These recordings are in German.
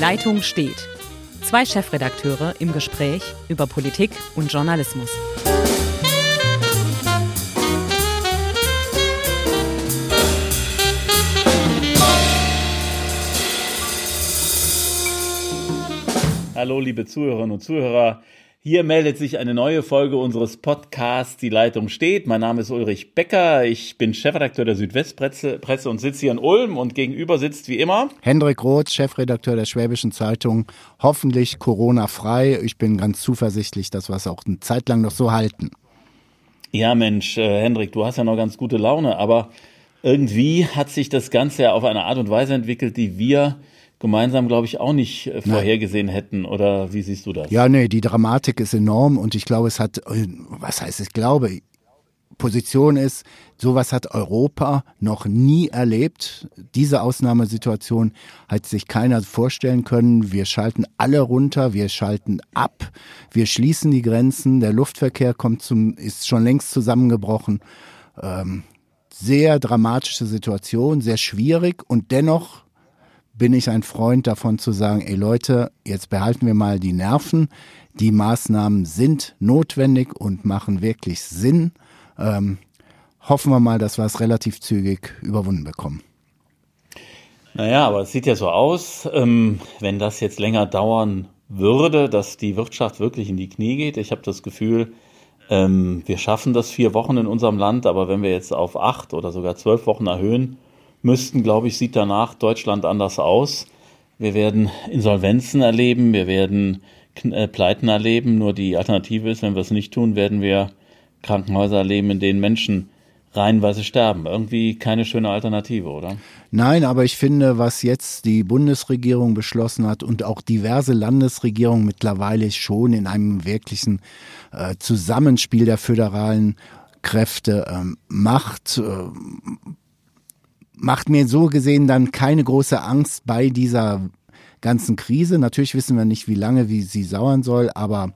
Leitung steht. Zwei Chefredakteure im Gespräch über Politik und Journalismus. Hallo, liebe Zuhörerinnen und Zuhörer. Hier meldet sich eine neue Folge unseres Podcasts Die Leitung steht. Mein Name ist Ulrich Becker. Ich bin Chefredakteur der Südwestpresse Presse und sitze hier in Ulm und gegenüber sitzt wie immer Hendrik Roth, Chefredakteur der Schwäbischen Zeitung. Hoffentlich Corona-frei. Ich bin ganz zuversichtlich, dass wir es auch eine Zeit lang noch so halten. Ja, Mensch, äh, Hendrik, du hast ja noch ganz gute Laune, aber irgendwie hat sich das Ganze ja auf eine Art und Weise entwickelt, die wir gemeinsam, glaube ich, auch nicht äh, vorhergesehen hätten. Oder wie siehst du das? Ja, nee, die Dramatik ist enorm und ich glaube, es hat, äh, was heißt ich glaube, Position ist, sowas hat Europa noch nie erlebt. Diese Ausnahmesituation hat sich keiner vorstellen können. Wir schalten alle runter, wir schalten ab, wir schließen die Grenzen, der Luftverkehr kommt zum, ist schon längst zusammengebrochen. Ähm, sehr dramatische Situation, sehr schwierig und dennoch bin ich ein Freund davon zu sagen, ey Leute, jetzt behalten wir mal die Nerven. Die Maßnahmen sind notwendig und machen wirklich Sinn. Ähm, hoffen wir mal, dass wir es relativ zügig überwunden bekommen. Naja, aber es sieht ja so aus, ähm, wenn das jetzt länger dauern würde, dass die Wirtschaft wirklich in die Knie geht. Ich habe das Gefühl, ähm, wir schaffen das vier Wochen in unserem Land, aber wenn wir jetzt auf acht oder sogar zwölf Wochen erhöhen, müssten, glaube ich, sieht danach Deutschland anders aus. Wir werden Insolvenzen erleben, wir werden äh, Pleiten erleben. Nur die Alternative ist, wenn wir es nicht tun, werden wir Krankenhäuser erleben, in denen Menschen reihenweise sterben. Irgendwie keine schöne Alternative, oder? Nein, aber ich finde, was jetzt die Bundesregierung beschlossen hat und auch diverse Landesregierungen mittlerweile schon in einem wirklichen äh, Zusammenspiel der föderalen Kräfte ähm, macht, äh, macht mir so gesehen dann keine große Angst bei dieser ganzen Krise. Natürlich wissen wir nicht, wie lange, wie sie sauern soll, aber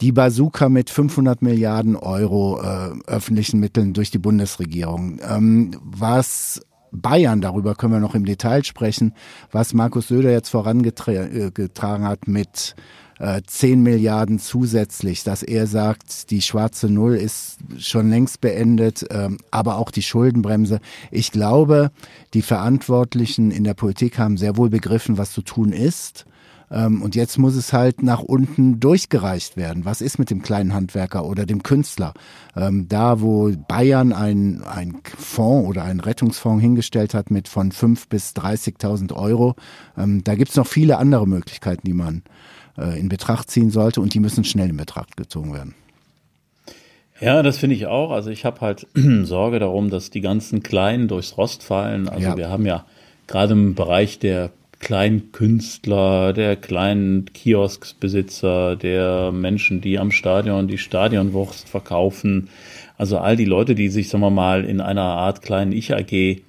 die Bazooka mit 500 Milliarden Euro äh, öffentlichen Mitteln durch die Bundesregierung. Ähm, was Bayern, darüber können wir noch im Detail sprechen, was Markus Söder jetzt vorangetragen äh, hat mit 10 äh, Milliarden zusätzlich, dass er sagt, die schwarze Null ist schon längst beendet, ähm, aber auch die Schuldenbremse. Ich glaube, die Verantwortlichen in der Politik haben sehr wohl begriffen, was zu tun ist. Ähm, und jetzt muss es halt nach unten durchgereicht werden. Was ist mit dem kleinen Handwerker oder dem Künstler? Ähm, da, wo Bayern ein, ein Fonds oder einen Rettungsfonds hingestellt hat mit von 5 bis 30.000 Euro, da gibt es noch viele andere Möglichkeiten, die man äh, in Betracht ziehen sollte und die müssen schnell in Betracht gezogen werden. Ja, das finde ich auch. Also ich habe halt Sorge darum, dass die ganzen Kleinen durchs Rost fallen. Also ja. wir haben ja gerade im Bereich der kleinen Künstler, der kleinen Kiosksbesitzer, der Menschen, die am Stadion die Stadionwurst verkaufen. Also all die Leute, die sich, sagen wir mal, in einer Art kleinen Ich-AG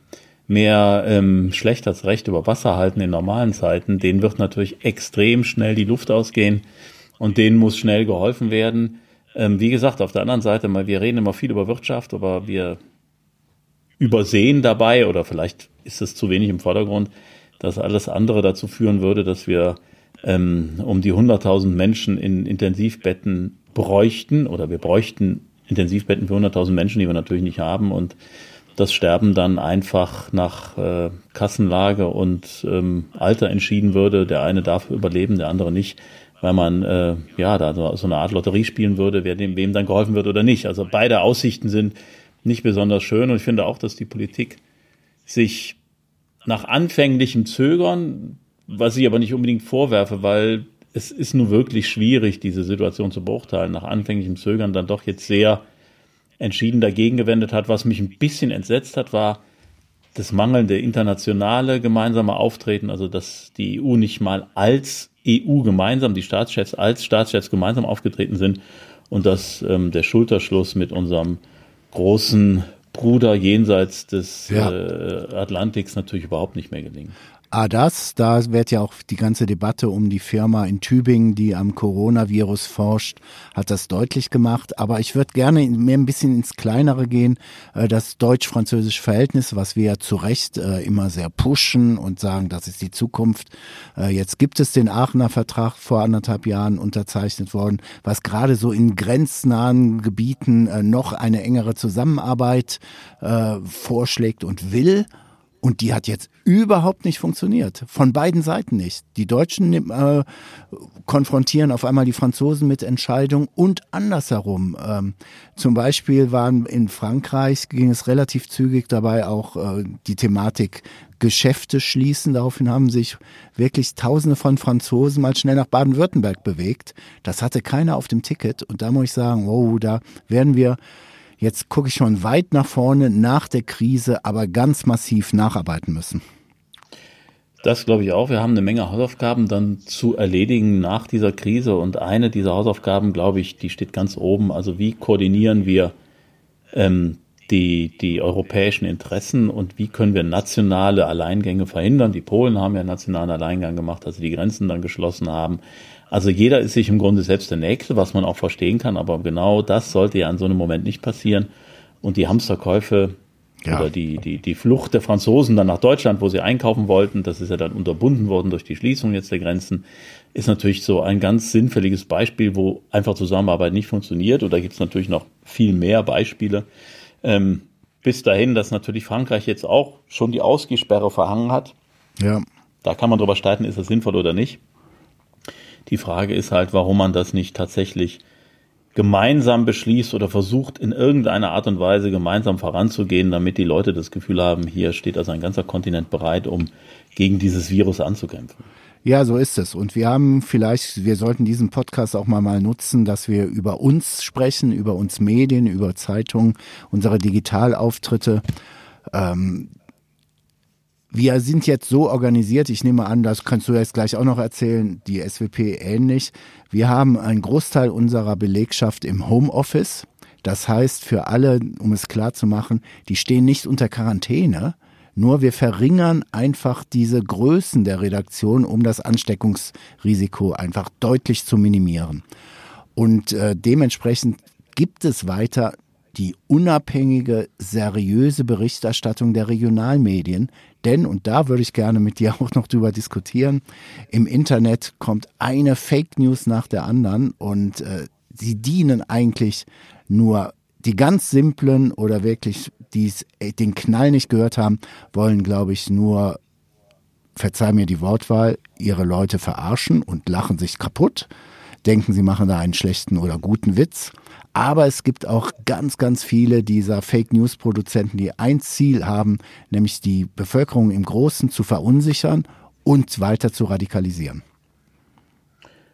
mehr ähm, schlecht als recht über Wasser halten in normalen Zeiten, denen wird natürlich extrem schnell die Luft ausgehen und denen muss schnell geholfen werden. Ähm, wie gesagt, auf der anderen Seite, mal, wir reden immer viel über Wirtschaft, aber wir übersehen dabei, oder vielleicht ist es zu wenig im Vordergrund, dass alles andere dazu führen würde, dass wir ähm, um die 100.000 Menschen in Intensivbetten bräuchten, oder wir bräuchten Intensivbetten für 100.000 Menschen, die wir natürlich nicht haben und das Sterben dann einfach nach äh, Kassenlage und ähm, Alter entschieden würde. Der eine darf überleben, der andere nicht, weil man äh, ja da so, so eine Art Lotterie spielen würde, wer dem wem dann geholfen wird oder nicht. Also beide Aussichten sind nicht besonders schön und ich finde auch, dass die Politik sich nach anfänglichem Zögern, was ich aber nicht unbedingt vorwerfe, weil es ist nun wirklich schwierig, diese Situation zu beurteilen, nach anfänglichem Zögern dann doch jetzt sehr entschieden dagegen gewendet hat. Was mich ein bisschen entsetzt hat, war das mangelnde internationale gemeinsame Auftreten, also dass die EU nicht mal als EU gemeinsam, die Staatschefs als Staatschefs gemeinsam aufgetreten sind und dass ähm, der Schulterschluss mit unserem großen Bruder jenseits des ja. äh, Atlantiks natürlich überhaupt nicht mehr gelingen. Ah, das, da wird ja auch die ganze Debatte um die Firma in Tübingen, die am Coronavirus forscht, hat das deutlich gemacht. Aber ich würde gerne mehr ein bisschen ins Kleinere gehen. Äh, das deutsch-französische Verhältnis, was wir ja zu Recht äh, immer sehr pushen und sagen, das ist die Zukunft. Äh, jetzt gibt es den Aachener Vertrag vor anderthalb Jahren unterzeichnet worden, was gerade so in grenznahen Gebieten noch eine engere Zusammenarbeit vorschlägt und will. Und die hat jetzt überhaupt nicht funktioniert. Von beiden Seiten nicht. Die Deutschen äh, konfrontieren auf einmal die Franzosen mit Entscheidungen und andersherum. Ähm, zum Beispiel waren in Frankreich, ging es relativ zügig dabei auch äh, die Thematik Geschäfte schließen. Daraufhin haben sich wirklich Tausende von Franzosen mal schnell nach Baden-Württemberg bewegt. Das hatte keiner auf dem Ticket. Und da muss ich sagen, wow, da werden wir Jetzt gucke ich schon weit nach vorne, nach der Krise, aber ganz massiv nacharbeiten müssen. Das glaube ich auch. Wir haben eine Menge Hausaufgaben dann zu erledigen nach dieser Krise. Und eine dieser Hausaufgaben, glaube ich, die steht ganz oben. Also wie koordinieren wir ähm, die, die europäischen Interessen und wie können wir nationale Alleingänge verhindern? Die Polen haben ja nationalen Alleingang gemacht, als sie die Grenzen dann geschlossen haben. Also jeder ist sich im Grunde selbst der Nächste, was man auch verstehen kann, aber genau das sollte ja an so einem Moment nicht passieren. Und die Hamsterkäufe ja. oder die, die, die Flucht der Franzosen dann nach Deutschland, wo sie einkaufen wollten, das ist ja dann unterbunden worden durch die Schließung jetzt der Grenzen, ist natürlich so ein ganz sinnfälliges Beispiel, wo einfach Zusammenarbeit nicht funktioniert. Oder gibt es natürlich noch viel mehr Beispiele. Ähm, bis dahin, dass natürlich Frankreich jetzt auch schon die Ausgehsperre verhangen hat. Ja. Da kann man drüber streiten, ist das sinnvoll oder nicht. Die Frage ist halt, warum man das nicht tatsächlich gemeinsam beschließt oder versucht in irgendeiner Art und Weise gemeinsam voranzugehen, damit die Leute das Gefühl haben, hier steht also ein ganzer Kontinent bereit, um gegen dieses Virus anzukämpfen. Ja, so ist es. Und wir haben vielleicht, wir sollten diesen Podcast auch mal mal nutzen, dass wir über uns sprechen, über uns Medien, über Zeitungen, unsere Digitalauftritte. Ähm, wir sind jetzt so organisiert, ich nehme an, das kannst du jetzt gleich auch noch erzählen, die SWP ähnlich. Wir haben einen Großteil unserer Belegschaft im Homeoffice. Das heißt, für alle, um es klar zu machen, die stehen nicht unter Quarantäne, nur wir verringern einfach diese Größen der Redaktion, um das Ansteckungsrisiko einfach deutlich zu minimieren. Und äh, dementsprechend gibt es weiter die unabhängige, seriöse Berichterstattung der Regionalmedien. Denn, und da würde ich gerne mit dir auch noch drüber diskutieren, im Internet kommt eine Fake News nach der anderen und äh, sie dienen eigentlich nur die ganz simplen oder wirklich die äh, den Knall nicht gehört haben, wollen, glaube ich, nur, verzeih mir die Wortwahl, ihre Leute verarschen und lachen sich kaputt, denken, sie machen da einen schlechten oder guten Witz aber es gibt auch ganz, ganz viele dieser Fake News Produzenten, die ein Ziel haben, nämlich die Bevölkerung im Großen zu verunsichern und weiter zu radikalisieren.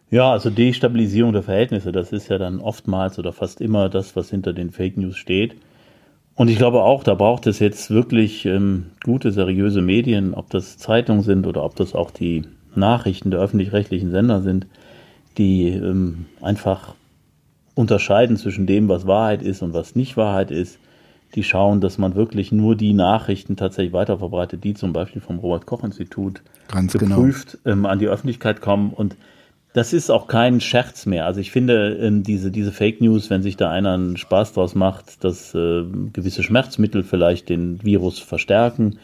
Ja, also Destabilisierung der Verhältnisse, das ist ja dann oftmals oder fast immer das, was hinter den Fake News steht. Und ich glaube auch, da braucht es jetzt wirklich ähm, gute, seriöse Medien, ob das Zeitungen sind oder ob das auch die Nachrichten der öffentlich-rechtlichen Sender sind, die ähm, einfach unterscheiden zwischen dem, was Wahrheit ist und was nicht Wahrheit ist. Die schauen, dass man wirklich nur die Nachrichten tatsächlich weiterverbreitet, die zum Beispiel vom Robert-Koch-Institut genau. geprüft genau. ähm, an die Öffentlichkeit kommen. Und das ist auch kein Scherz mehr. Also ich finde, ähm, diese, diese Fake News, wenn sich da einer einen Spaß draus macht, dass äh, gewisse Schmerzmittel vielleicht den Virus verstärken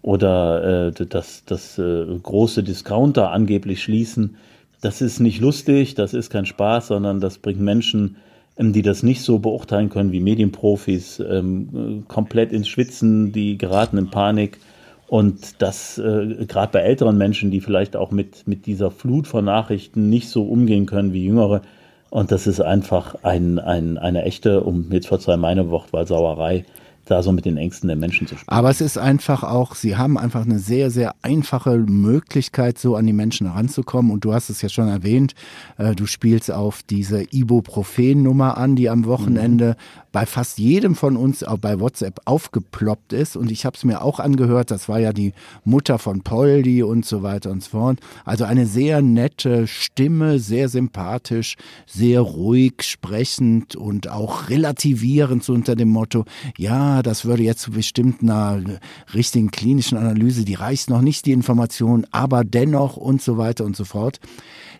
oder äh, dass, dass äh, große Discounter angeblich schließen, das ist nicht lustig, das ist kein Spaß, sondern das bringt Menschen, ähm, die das nicht so beurteilen können wie Medienprofis, ähm, komplett ins Schwitzen, die geraten in Panik. Und das äh, gerade bei älteren Menschen, die vielleicht auch mit, mit dieser Flut von Nachrichten nicht so umgehen können wie jüngere. Und das ist einfach ein, ein, eine echte, um jetzt verzeih meine Wortwahl, Sauerei da so mit den Ängsten der Menschen zu sprechen. Aber es ist einfach auch, sie haben einfach eine sehr, sehr einfache Möglichkeit, so an die Menschen heranzukommen. Und du hast es ja schon erwähnt, äh, du spielst auf diese Ibuprofen-Nummer an, die am Wochenende mhm. bei fast jedem von uns auch bei WhatsApp aufgeploppt ist. Und ich habe es mir auch angehört, das war ja die Mutter von Poldi und so weiter und so fort. Also eine sehr nette Stimme, sehr sympathisch, sehr ruhig sprechend und auch relativierend so unter dem Motto, ja, das würde jetzt bestimmt einer richtigen klinischen Analyse, die reicht noch nicht die Information, aber dennoch und so weiter und so fort.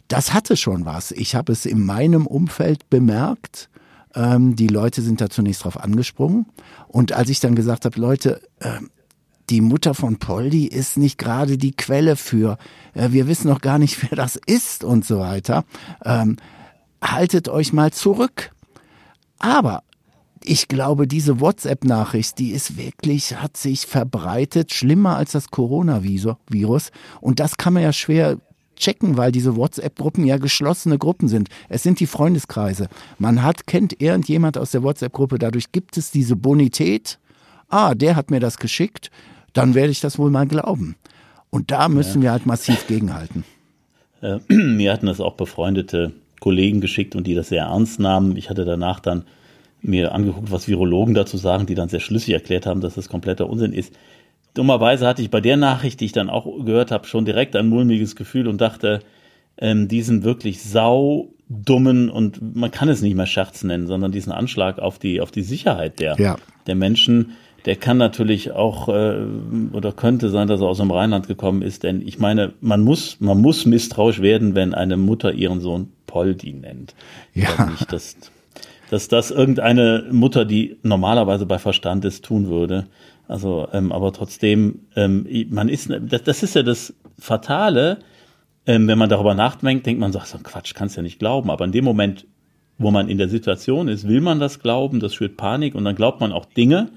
Das hatte schon was. Ich habe es in meinem Umfeld bemerkt. Ähm, die Leute sind da zunächst drauf angesprungen. Und als ich dann gesagt habe, Leute, äh, die Mutter von Poldi ist nicht gerade die Quelle für, äh, wir wissen noch gar nicht, wer das ist und so weiter. Ähm, haltet euch mal zurück. Aber ich glaube, diese WhatsApp-Nachricht, die ist wirklich, hat sich verbreitet, schlimmer als das Coronavirus. Und das kann man ja schwer checken, weil diese WhatsApp-Gruppen ja geschlossene Gruppen sind. Es sind die Freundeskreise. Man hat, kennt irgendjemand aus der WhatsApp-Gruppe, dadurch gibt es diese Bonität. Ah, der hat mir das geschickt, dann werde ich das wohl mal glauben. Und da müssen ja. wir halt massiv gegenhalten. Äh, mir hatten das auch befreundete Kollegen geschickt und die das sehr ernst nahmen. Ich hatte danach dann mir angeguckt, was Virologen dazu sagen, die dann sehr schlüssig erklärt haben, dass das kompletter Unsinn ist. Dummerweise hatte ich bei der Nachricht, die ich dann auch gehört habe, schon direkt ein mulmiges Gefühl und dachte, ähm, diesen wirklich sau dummen und man kann es nicht mehr Scherz nennen, sondern diesen Anschlag auf die auf die Sicherheit der ja. der Menschen, der kann natürlich auch äh, oder könnte sein, dass er aus dem Rheinland gekommen ist, denn ich meine, man muss man muss misstrauisch werden, wenn eine Mutter ihren Sohn Poldi nennt. Ja. Nicht, dass dass das irgendeine Mutter, die normalerweise bei Verstand ist, tun würde. Also, ähm, aber trotzdem, ähm, man ist, das, das ist ja das Fatale, ähm, wenn man darüber nachdenkt, denkt man, so, so Quatsch, kannst ja nicht glauben. Aber in dem Moment, wo man in der Situation ist, will man das glauben, das schürt Panik und dann glaubt man auch Dinge,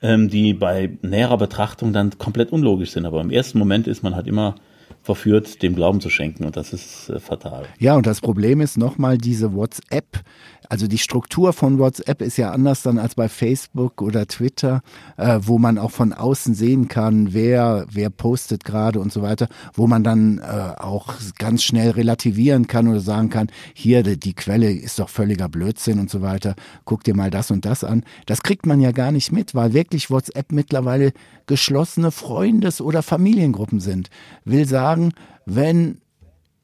ähm, die bei näherer Betrachtung dann komplett unlogisch sind. Aber im ersten Moment ist man halt immer verführt, dem Glauben zu schenken und das ist äh, fatal. Ja, und das Problem ist nochmal diese WhatsApp, also die Struktur von WhatsApp ist ja anders dann als bei Facebook oder Twitter, äh, wo man auch von außen sehen kann, wer, wer postet gerade und so weiter, wo man dann äh, auch ganz schnell relativieren kann oder sagen kann, hier, die, die Quelle ist doch völliger Blödsinn und so weiter, guck dir mal das und das an. Das kriegt man ja gar nicht mit, weil wirklich WhatsApp mittlerweile geschlossene Freundes- oder Familiengruppen sind. Will sagen, wenn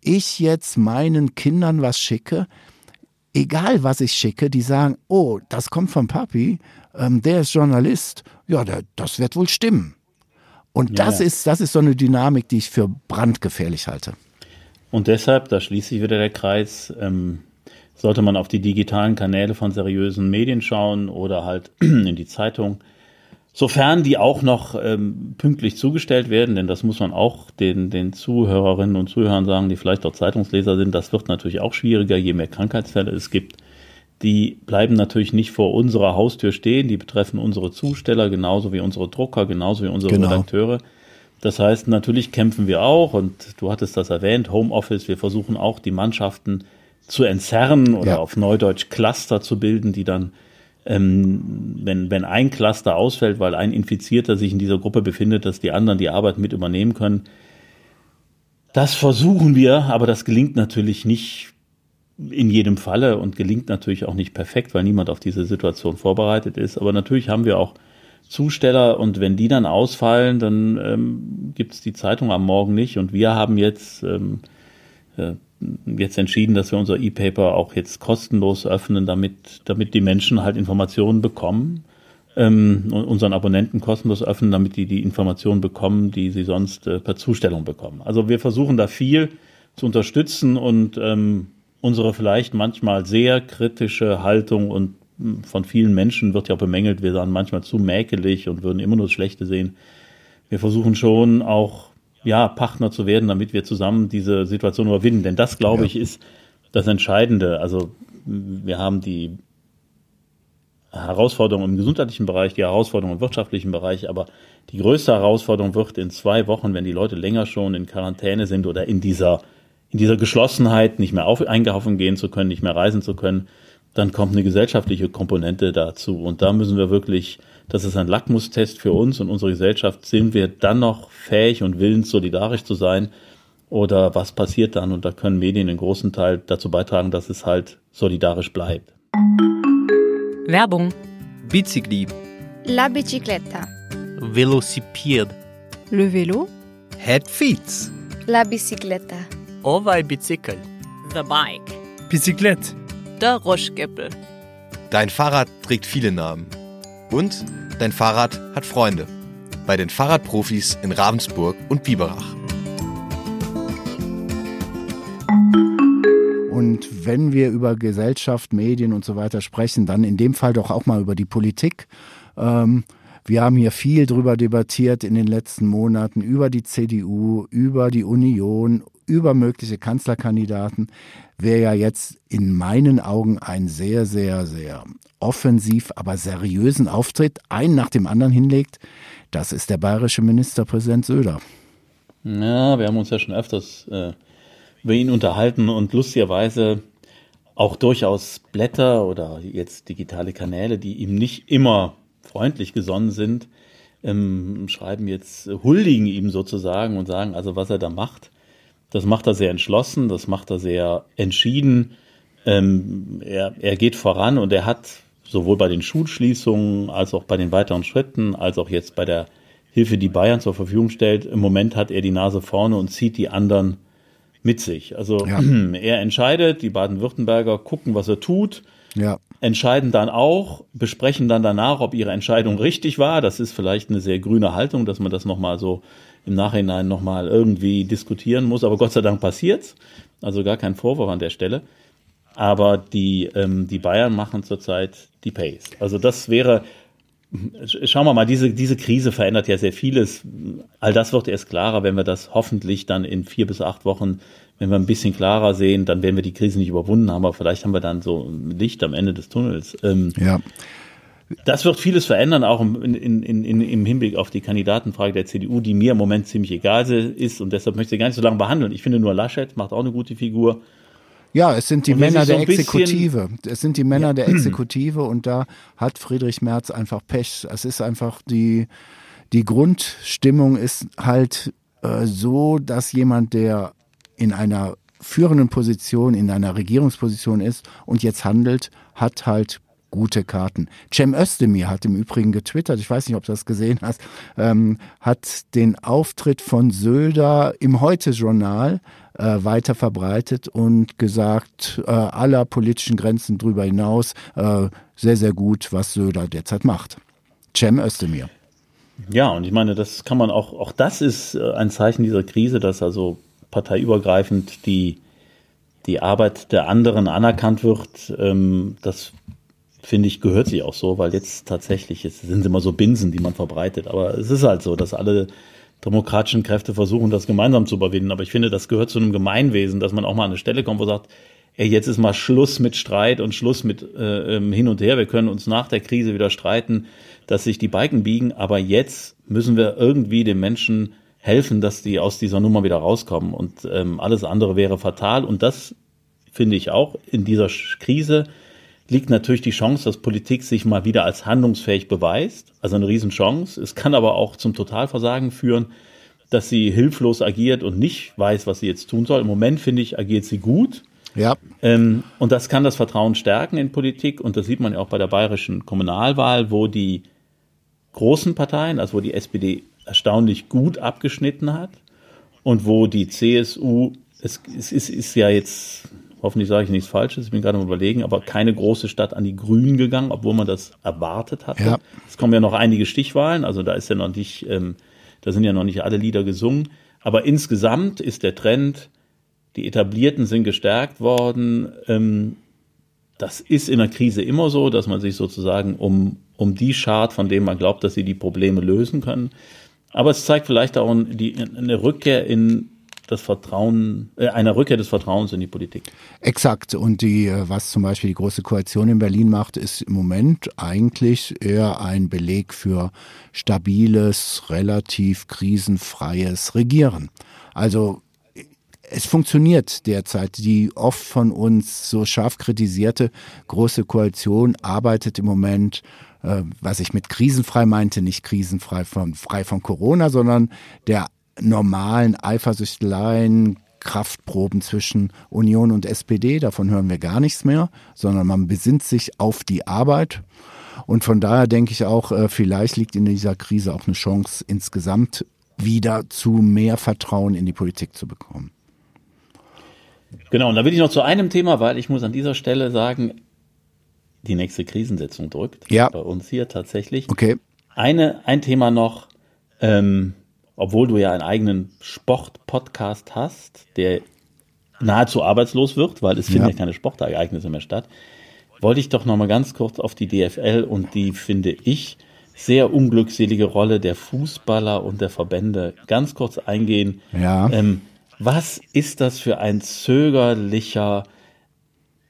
ich jetzt meinen Kindern was schicke, egal was ich schicke, die sagen, oh, das kommt von Papi, ähm, der ist Journalist, ja, der, das wird wohl stimmen. Und das, ja. Ist, das ist so eine Dynamik, die ich für brandgefährlich halte. Und deshalb, da schließt sich wieder der Kreis, ähm, sollte man auf die digitalen Kanäle von seriösen Medien schauen oder halt in die Zeitung Sofern die auch noch ähm, pünktlich zugestellt werden, denn das muss man auch den, den Zuhörerinnen und Zuhörern sagen, die vielleicht auch Zeitungsleser sind, das wird natürlich auch schwieriger, je mehr Krankheitsfälle es gibt. Die bleiben natürlich nicht vor unserer Haustür stehen, die betreffen unsere Zusteller genauso wie unsere Drucker, genauso wie unsere genau. Redakteure. Das heißt, natürlich kämpfen wir auch, und du hattest das erwähnt, Homeoffice, wir versuchen auch die Mannschaften zu entzerren oder ja. auf Neudeutsch Cluster zu bilden, die dann ähm, wenn, wenn ein Cluster ausfällt, weil ein Infizierter sich in dieser Gruppe befindet, dass die anderen die Arbeit mit übernehmen können. Das versuchen wir, aber das gelingt natürlich nicht in jedem Falle und gelingt natürlich auch nicht perfekt, weil niemand auf diese Situation vorbereitet ist. Aber natürlich haben wir auch Zusteller und wenn die dann ausfallen, dann ähm, gibt es die Zeitung am Morgen nicht. Und wir haben jetzt ähm, äh, jetzt entschieden, dass wir unser E-Paper auch jetzt kostenlos öffnen, damit, damit die Menschen halt Informationen bekommen, ähm, unseren Abonnenten kostenlos öffnen, damit die die Informationen bekommen, die sie sonst äh, per Zustellung bekommen. Also wir versuchen da viel zu unterstützen und ähm, unsere vielleicht manchmal sehr kritische Haltung und hm, von vielen Menschen wird ja bemängelt, wir seien manchmal zu mäkelig und würden immer nur das Schlechte sehen. Wir versuchen schon auch ja, Partner zu werden, damit wir zusammen diese Situation überwinden. Denn das, glaube ja. ich, ist das Entscheidende. Also wir haben die Herausforderung im gesundheitlichen Bereich, die Herausforderung im wirtschaftlichen Bereich, aber die größte Herausforderung wird in zwei Wochen, wenn die Leute länger schon in Quarantäne sind oder in dieser, in dieser Geschlossenheit nicht mehr auf, einkaufen gehen zu können, nicht mehr reisen zu können, dann kommt eine gesellschaftliche Komponente dazu. Und da müssen wir wirklich das ist ein Lackmustest für uns und unsere Gesellschaft. Sind wir dann noch fähig und willens, solidarisch zu sein? Oder was passiert dann? Und da können Medien in großen Teil dazu beitragen, dass es halt solidarisch bleibt. Werbung. Bicicli. La bicicletta. Velocipede. Le vélo. Het fiets. La bicicletta. Ovaj bicycle. The bike. Bicyclette. Der Ruschgippel. Dein Fahrrad trägt viele Namen. Und dein Fahrrad hat Freunde. Bei den Fahrradprofis in Ravensburg und Biberach. Und wenn wir über Gesellschaft, Medien und so weiter sprechen, dann in dem Fall doch auch mal über die Politik. Ähm, wir haben hier viel drüber debattiert in den letzten Monaten über die CDU, über die Union, über mögliche Kanzlerkandidaten. Wer ja jetzt in meinen Augen einen sehr, sehr, sehr offensiv, aber seriösen Auftritt, einen nach dem anderen hinlegt, das ist der bayerische Ministerpräsident Söder. Ja, wir haben uns ja schon öfters äh, über ihn unterhalten und lustigerweise auch durchaus Blätter oder jetzt digitale Kanäle, die ihm nicht immer freundlich gesonnen sind, ähm, schreiben jetzt, huldigen ihm sozusagen und sagen, also was er da macht, das macht er sehr entschlossen, das macht er sehr entschieden. Ähm, er, er geht voran und er hat sowohl bei den Schulschließungen als auch bei den weiteren Schritten, als auch jetzt bei der Hilfe, die Bayern zur Verfügung stellt, im Moment hat er die Nase vorne und zieht die anderen mit sich. Also ja. er entscheidet, die Baden-Württemberger gucken, was er tut, ja. Entscheiden dann auch, besprechen dann danach, ob ihre Entscheidung richtig war. Das ist vielleicht eine sehr grüne Haltung, dass man das nochmal so im Nachhinein nochmal irgendwie diskutieren muss. Aber Gott sei Dank passiert's. Also gar kein Vorwurf an der Stelle. Aber die, ähm, die Bayern machen zurzeit die Pace. Also das wäre, schauen wir mal, diese, diese Krise verändert ja sehr vieles. All das wird erst klarer, wenn wir das hoffentlich dann in vier bis acht Wochen, wenn wir ein bisschen klarer sehen, dann werden wir die Krise nicht überwunden haben, aber vielleicht haben wir dann so Licht am Ende des Tunnels. Ähm, ja. Das wird vieles verändern, auch in, in, in, im Hinblick auf die Kandidatenfrage der CDU, die mir im Moment ziemlich egal ist und deshalb möchte ich gar nicht so lange behandeln. Ich finde nur Laschet macht auch eine gute Figur. Ja, es sind die Männer der so Exekutive. Es sind die Männer ja. der Exekutive und da hat Friedrich Merz einfach Pech. Es ist einfach die, die Grundstimmung ist halt äh, so, dass jemand, der in einer führenden Position, in einer Regierungsposition ist und jetzt handelt, hat halt gute Karten. Cem Özdemir hat im Übrigen getwittert, ich weiß nicht, ob du das gesehen hast, ähm, hat den Auftritt von Söder im Heute-Journal äh, weiter verbreitet und gesagt, äh, aller politischen Grenzen drüber hinaus, äh, sehr, sehr gut, was Söder derzeit macht. Cem Özdemir. Ja, und ich meine, das kann man auch, auch das ist äh, ein Zeichen dieser Krise, dass also parteiübergreifend die, die Arbeit der anderen anerkannt wird. Ähm, das finde ich, gehört sich auch so, weil jetzt tatsächlich es sind immer so Binsen, die man verbreitet. Aber es ist halt so, dass alle demokratischen Kräfte versuchen, das gemeinsam zu überwinden. Aber ich finde, das gehört zu einem Gemeinwesen, dass man auch mal an eine Stelle kommt, wo sagt, ey, jetzt ist mal Schluss mit Streit und Schluss mit äh, ähm, hin und her. Wir können uns nach der Krise wieder streiten, dass sich die Balken biegen. Aber jetzt müssen wir irgendwie den Menschen helfen, dass die aus dieser Nummer wieder rauskommen. Und ähm, alles andere wäre fatal. Und das finde ich auch in dieser Krise liegt natürlich die Chance, dass Politik sich mal wieder als handlungsfähig beweist. Also eine Riesenchance. Es kann aber auch zum Totalversagen führen, dass sie hilflos agiert und nicht weiß, was sie jetzt tun soll. Im Moment, finde ich, agiert sie gut. Ja. Ähm, und das kann das Vertrauen stärken in Politik. Und das sieht man ja auch bei der bayerischen Kommunalwahl, wo die großen Parteien, also wo die SPD erstaunlich gut abgeschnitten hat und wo die CSU, es, es ist, ist ja jetzt hoffentlich sage ich nichts Falsches, ich bin gerade am überlegen, aber keine große Stadt an die Grünen gegangen, obwohl man das erwartet hatte. Ja. Es kommen ja noch einige Stichwahlen, also da ist ja noch nicht, ähm, da sind ja noch nicht alle Lieder gesungen. Aber insgesamt ist der Trend, die Etablierten sind gestärkt worden. Ähm, das ist in der Krise immer so, dass man sich sozusagen um, um die schart, von denen man glaubt, dass sie die Probleme lösen können. Aber es zeigt vielleicht auch die, eine Rückkehr in das Vertrauen, äh, einer Rückkehr des Vertrauens in die Politik. Exakt. Und die, äh, was zum Beispiel die Große Koalition in Berlin macht, ist im Moment eigentlich eher ein Beleg für stabiles, relativ krisenfreies Regieren. Also es funktioniert derzeit. Die oft von uns so scharf kritisierte Große Koalition arbeitet im Moment äh, was ich mit krisenfrei meinte, nicht krisenfrei von, frei von Corona, sondern der normalen Eifersüchteleien, Kraftproben zwischen Union und SPD, davon hören wir gar nichts mehr, sondern man besinnt sich auf die Arbeit. Und von daher denke ich auch, äh, vielleicht liegt in dieser Krise auch eine Chance, insgesamt wieder zu mehr Vertrauen in die Politik zu bekommen. Genau, und da will ich noch zu einem Thema, weil ich muss an dieser Stelle sagen, die nächste Krisensitzung drückt. Ja. Bei uns hier tatsächlich. Okay. Eine, ein Thema noch, ähm, obwohl du ja einen eigenen Sport-Podcast hast, der nahezu arbeitslos wird, weil es finden ja, ja keine Sportereignisse mehr statt, wollte ich doch noch mal ganz kurz auf die DFL und die, finde ich, sehr unglückselige Rolle der Fußballer und der Verbände ganz kurz eingehen. Ja. Ähm, was ist das für ein zögerlicher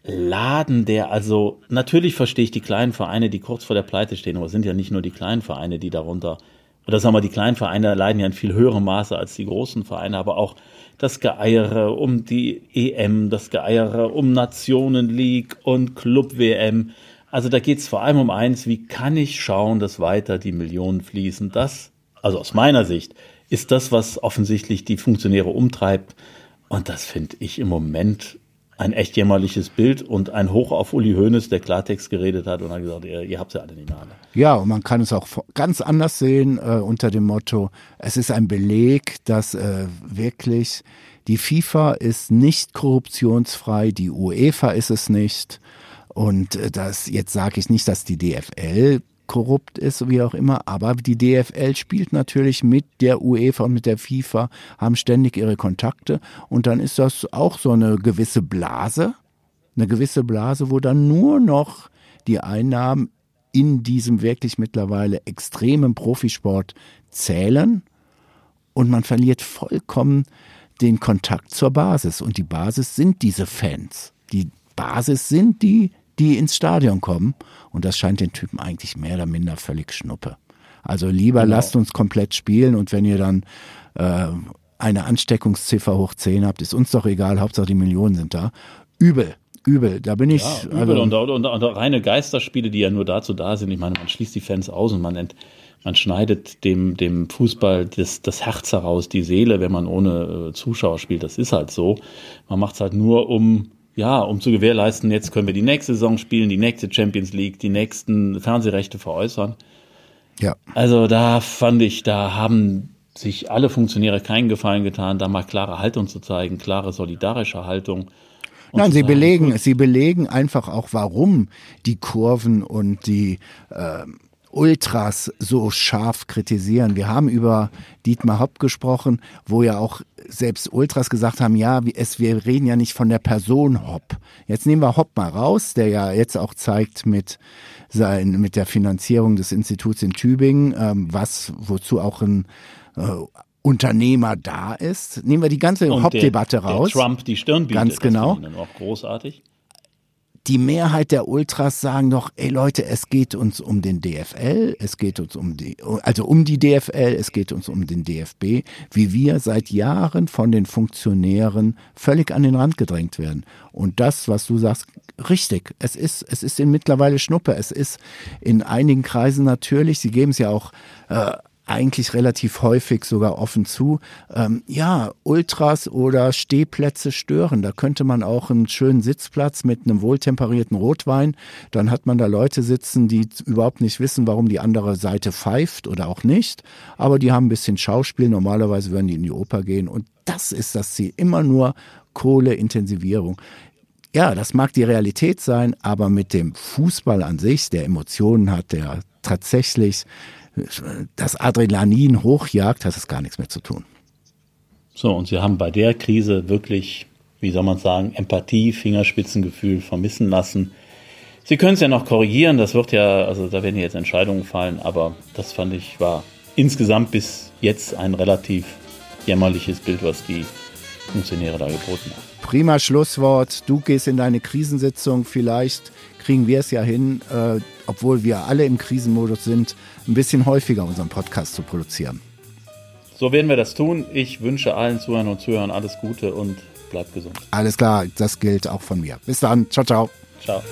Laden, der also, natürlich verstehe ich die kleinen Vereine, die kurz vor der Pleite stehen, aber es sind ja nicht nur die kleinen Vereine, die darunter, oder sagen wir, die kleinen Vereine leiden ja in viel höherem Maße als die großen Vereine, aber auch das Geeiere um die EM, das Geeiere um Nationen League und Club WM. Also da geht es vor allem um eins, wie kann ich schauen, dass weiter die Millionen fließen? Das, also aus meiner Sicht, ist das, was offensichtlich die Funktionäre umtreibt. Und das finde ich im Moment ein echt jämmerliches Bild und ein Hoch auf Uli Hoeneß, der Klartext geredet hat und hat gesagt, ihr, ihr habt ja alle nicht mehr. Ja, und man kann es auch ganz anders sehen äh, unter dem Motto, es ist ein Beleg, dass äh, wirklich die FIFA ist nicht korruptionsfrei, die UEFA ist es nicht. Und äh, das, jetzt sage ich nicht, dass die DFL korrupt ist, wie auch immer. Aber die DFL spielt natürlich mit der UEFA und mit der FIFA, haben ständig ihre Kontakte. Und dann ist das auch so eine gewisse Blase, eine gewisse Blase, wo dann nur noch die Einnahmen in diesem wirklich mittlerweile extremen Profisport zählen. Und man verliert vollkommen den Kontakt zur Basis. Und die Basis sind diese Fans. Die Basis sind die, die ins Stadion kommen. Und das scheint den Typen eigentlich mehr oder minder völlig schnuppe. Also lieber genau. lasst uns komplett spielen und wenn ihr dann äh, eine Ansteckungsziffer hoch 10 habt, ist uns doch egal, Hauptsache die Millionen sind da. Übel, übel. Da bin ich. Ja, übel also, und, und, und, reine Geisterspiele, die ja nur dazu da sind. Ich meine, man schließt die Fans aus und man, ent, man schneidet dem, dem Fußball das, das Herz heraus, die Seele, wenn man ohne äh, Zuschauer spielt. Das ist halt so. Man macht es halt nur, um ja, um zu gewährleisten, jetzt können wir die nächste Saison spielen, die nächste Champions League, die nächsten Fernsehrechte veräußern. Ja. Also da fand ich, da haben sich alle Funktionäre keinen Gefallen getan, da mal klare Haltung zu zeigen, klare solidarische Haltung. Nein, sie belegen, sie belegen einfach auch, warum die Kurven und die äh, Ultras so scharf kritisieren. Wir haben über Dietmar Hopp gesprochen, wo ja auch selbst Ultras gesagt haben, ja, es, wir reden ja nicht von der Person Hopp. Jetzt nehmen wir Hopp mal raus, der ja jetzt auch zeigt mit sein, mit der Finanzierung des Instituts in Tübingen, ähm, was, wozu auch ein äh, Unternehmer da ist. Nehmen wir die ganze Hopp-Debatte raus. Der Trump die Stirn bietet. Ganz genau. Das auch großartig die Mehrheit der Ultras sagen doch, ey Leute, es geht uns um den DFL, es geht uns um die, also um die DFL, es geht uns um den DFB, wie wir seit Jahren von den Funktionären völlig an den Rand gedrängt werden. Und das, was du sagst, richtig, es ist, es ist in mittlerweile Schnuppe, es ist in einigen Kreisen natürlich, sie geben es ja auch äh, eigentlich relativ häufig sogar offen zu. Ähm, ja, Ultras oder Stehplätze stören. Da könnte man auch einen schönen Sitzplatz mit einem wohltemperierten Rotwein. Dann hat man da Leute sitzen, die überhaupt nicht wissen, warum die andere Seite pfeift oder auch nicht. Aber die haben ein bisschen Schauspiel. Normalerweise würden die in die Oper gehen. Und das ist das Ziel. Immer nur Kohleintensivierung. Ja, das mag die Realität sein, aber mit dem Fußball an sich, der Emotionen hat, der tatsächlich das Adrenalin hochjagt, hat es gar nichts mehr zu tun. So, und Sie haben bei der Krise wirklich, wie soll man sagen, Empathie, Fingerspitzengefühl vermissen lassen. Sie können es ja noch korrigieren, das wird ja, also da werden jetzt Entscheidungen fallen, aber das fand ich war insgesamt bis jetzt ein relativ jämmerliches Bild, was die Funktionäre da geboten haben. Prima Schlusswort. Du gehst in deine Krisensitzung. Vielleicht kriegen wir es ja hin, äh, obwohl wir alle im Krisenmodus sind, ein bisschen häufiger unseren Podcast zu produzieren. So werden wir das tun. Ich wünsche allen Zuhörern und Zuhörern alles Gute und bleibt gesund. Alles klar, das gilt auch von mir. Bis dann. Ciao, ciao. Ciao.